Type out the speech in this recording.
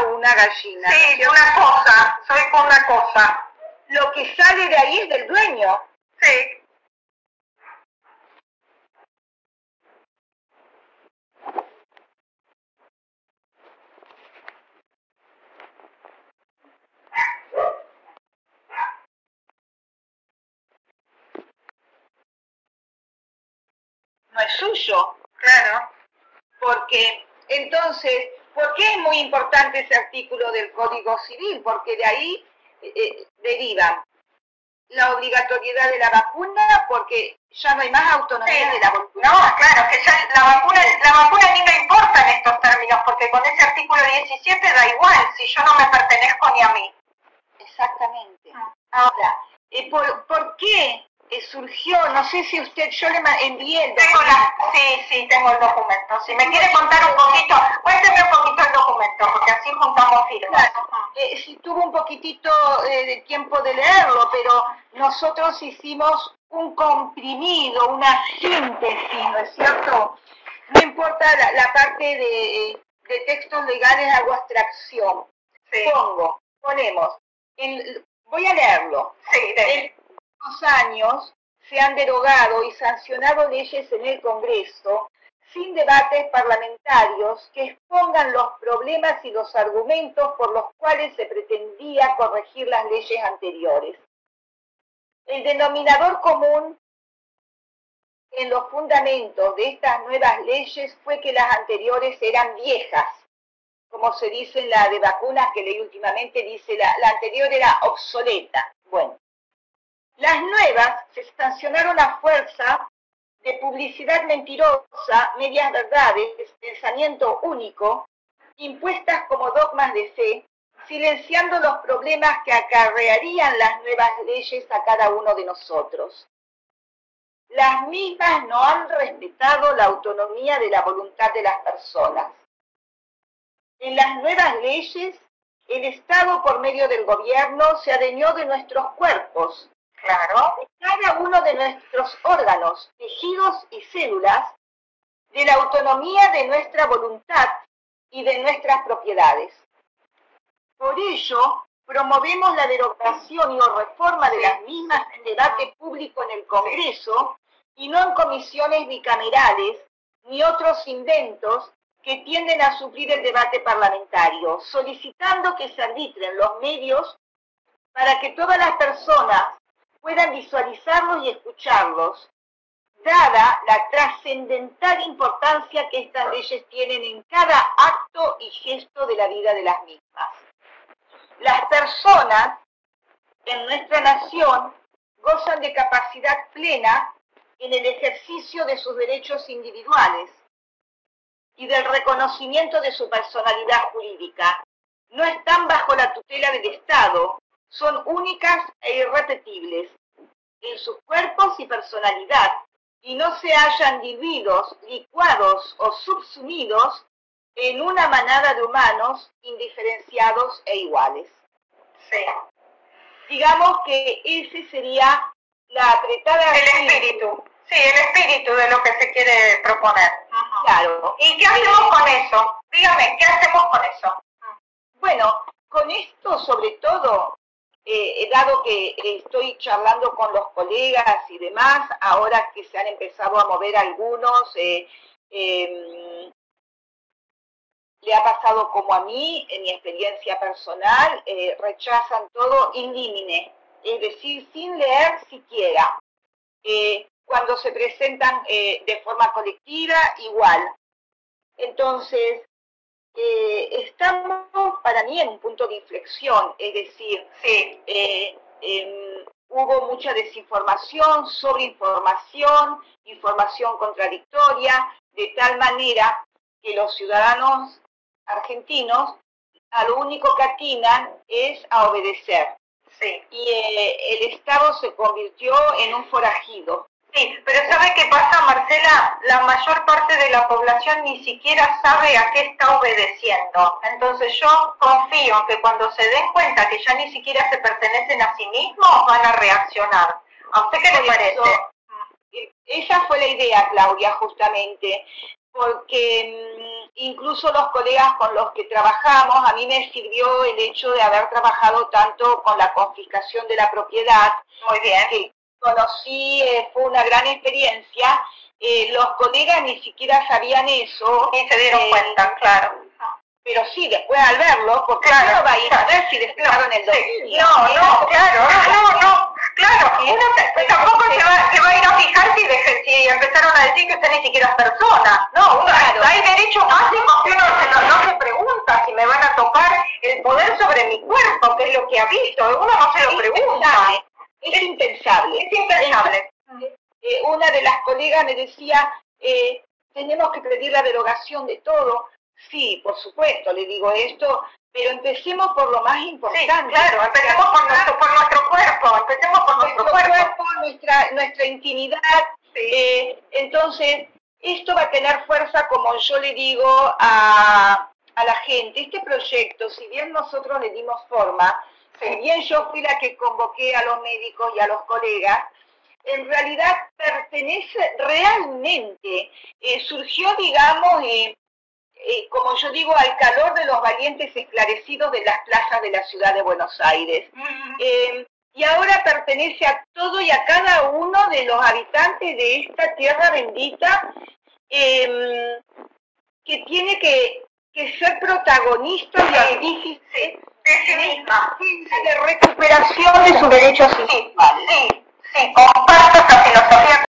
o una gallina. Sí, una cosa, soy una cosa. Lo que sale de ahí es del dueño. Sí. no es suyo. Claro. Porque entonces, ¿por qué es muy importante ese artículo del Código Civil? Porque de ahí eh, eh, deriva la obligatoriedad de la vacuna porque ya no hay más autonomía de la vacuna. No, claro, que ya la vacuna, la vacuna ni me importa en estos términos, porque con ese artículo 17 da igual, si yo no me pertenezco ni a mí. Exactamente. Mm. Ahora, eh, ¿por, ¿por qué surgió, no sé si usted, yo le envié el tengo la, Sí, sí, tengo el documento. Si me quiere contar un poquito, cuénteme firmas. Eh, si tuvo un poquitito eh, de tiempo de leerlo, pero nosotros hicimos un comprimido, una síntesis, ¿no es cierto? No importa la, parte de, de, textos legales, hago abstracción. Pongo, ponemos, voy a leerlo. Sí, años se han derogado y sancionado leyes en el Congreso sin debates parlamentarios que expongan los problemas y los argumentos por los cuales se pretendía corregir las leyes anteriores. El denominador común en los fundamentos de estas nuevas leyes fue que las anteriores eran viejas, como se dice en la de vacunas que leí últimamente, dice la, la anterior era obsoleta. Bueno, las nuevas se sancionaron a fuerza de publicidad mentirosa, medias verdades, pensamiento único, impuestas como dogmas de fe, silenciando los problemas que acarrearían las nuevas leyes a cada uno de nosotros. Las mismas no han respetado la autonomía de la voluntad de las personas. En las nuevas leyes, el Estado por medio del gobierno se adeñó de nuestros cuerpos, Claro. cada uno de nuestros órganos, tejidos y células, de la autonomía de nuestra voluntad y de nuestras propiedades. Por ello, promovemos la derogación y o reforma de las mismas en debate público en el Congreso y no en comisiones bicamerales ni otros inventos que tienden a suplir el debate parlamentario, solicitando que se arbitren los medios para que todas las personas puedan visualizarlos y escucharlos, dada la trascendental importancia que estas leyes tienen en cada acto y gesto de la vida de las mismas. Las personas en nuestra nación gozan de capacidad plena en el ejercicio de sus derechos individuales y del reconocimiento de su personalidad jurídica. No están bajo la tutela del Estado, son únicas e irrepetibles en sus cuerpos y personalidad, y no se hallan diluidos, licuados o subsumidos en una manada de humanos indiferenciados e iguales. Sí. Digamos que ese sería la apretada... El espíritu. Sí, el espíritu de lo que se quiere proponer. Claro. ¿Y qué hacemos con eso? Dígame, ¿qué hacemos con eso? Bueno, con esto sobre todo eh, dado que estoy charlando con los colegas y demás, ahora que se han empezado a mover algunos, eh, em, le ha pasado como a mí, en mi experiencia personal, eh, rechazan todo indímine, es decir, sin leer siquiera. cuando se presentan de forma colectiva, igual. Entonces, eh, estamos para mí en un punto de inflexión, es decir, eh, em, hubo mucha desinformación, sobreinformación, información contradictoria, de tal manera que los ciudadanos argentinos a lo único que atinan es a obedecer. Y eh, el Estado se convirtió en un forajido. Sí, pero ¿sabe qué pasa, Marcela? La mayor parte de la población ni siquiera sabe a qué está obedeciendo. Entonces yo confío que cuando se den cuenta que ya ni siquiera se pertenecen a sí mismos, van a reaccionar. ¿A usted qué le parece? esa fue la idea, Claudia, justamente, porque mm, incluso los colegas con los que trabajamos, a mí me sirvió el hecho de haber trabajado tanto con la confiscación de la propiedad. Muy bien. Que conocí, eh, fue una gran experiencia. Eh, los colegas ni siquiera sabían eso. Y se dieron Eh, cuenta, claro. Pero sí, después al verlo, porque Claro, uno va a ir a ver si dejaron el Sí, domicilio. No, no, claro, no, no, no, claro. Uno tampoco se va, se va a ir a fijar si, deje- si empezaron a decir que usted ni siquiera es persona. No, uno, Claro. hay derechos básicos que uno se no se pregunta si me van a tocar el poder sobre mi cuerpo, que es lo que ha visto. Uno no se lo pregunta. Es impensable. Es impensable. Eh, una de las colegas me decía, eh, tenemos que pedir la derogación de todo. Sí, por supuesto, le digo esto, pero empecemos por lo más Sí, importante. claro, empecemos por nuestro, por nuestro cuerpo, empecemos por nuestro, nuestro cuerpo. cuerpo, nuestra, nuestra intimidad. Eh, entonces, esto va a tener fuerza, como yo le digo a, a la gente. Este proyecto, si bien nosotros le dimos forma, si bien yo fui la que convoqué a los médicos y a los colegas, en realidad pertenece realmente, eh, surgió, digamos, eh, eh, como yo digo, al calor de los valientes esclarecidos de las plazas de la ciudad de Buenos Aires. Y ahora pertenece a todo y a cada uno de los habitantes de esta tierra bendita eh, que tiene que, que ser protagonista y artífice de sí misma. de recuperación de sus derechos Sí, individuales. sí, sí, comparto esta filosofía